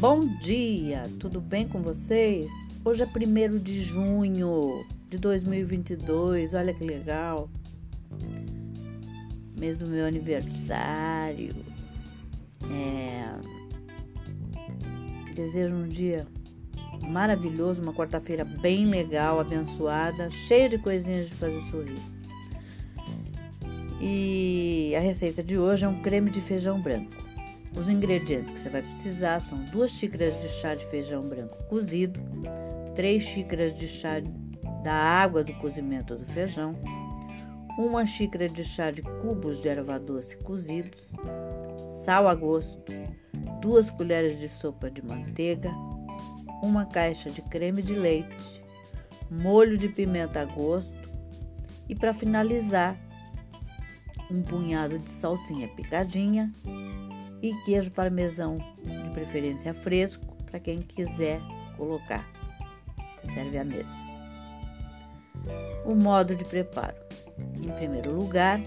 Bom dia, tudo bem com vocês? Hoje é 1 de junho de 2022, olha que legal. Mês do meu aniversário. É... Desejo um dia maravilhoso, uma quarta-feira bem legal, abençoada, cheia de coisinhas de fazer sorrir. E a receita de hoje é um creme de feijão branco. Os ingredientes que você vai precisar são duas xícaras de chá de feijão branco cozido, três xícaras de chá da água do cozimento do feijão, uma xícara de chá de cubos de erva doce cozidos, sal a gosto, duas colheres de sopa de manteiga, uma caixa de creme de leite, molho de pimenta a gosto e para finalizar um punhado de salsinha picadinha e queijo parmesão, de preferência fresco, para quem quiser colocar. Você serve à mesa. O modo de preparo: em primeiro lugar,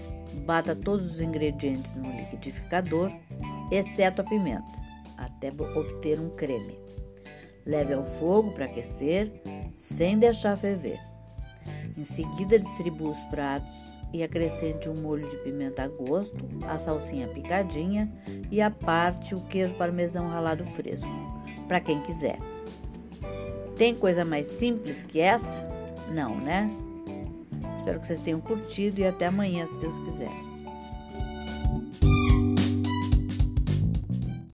bata todos os ingredientes no liquidificador, exceto a pimenta, até obter um creme. Leve ao fogo para aquecer, sem deixar ferver. Em seguida, distribua os pratos e acrescente um molho de pimenta a gosto, a salsinha picadinha e a parte o queijo parmesão ralado fresco, para quem quiser. Tem coisa mais simples que essa? Não, né? Espero que vocês tenham curtido e até amanhã, se Deus quiser.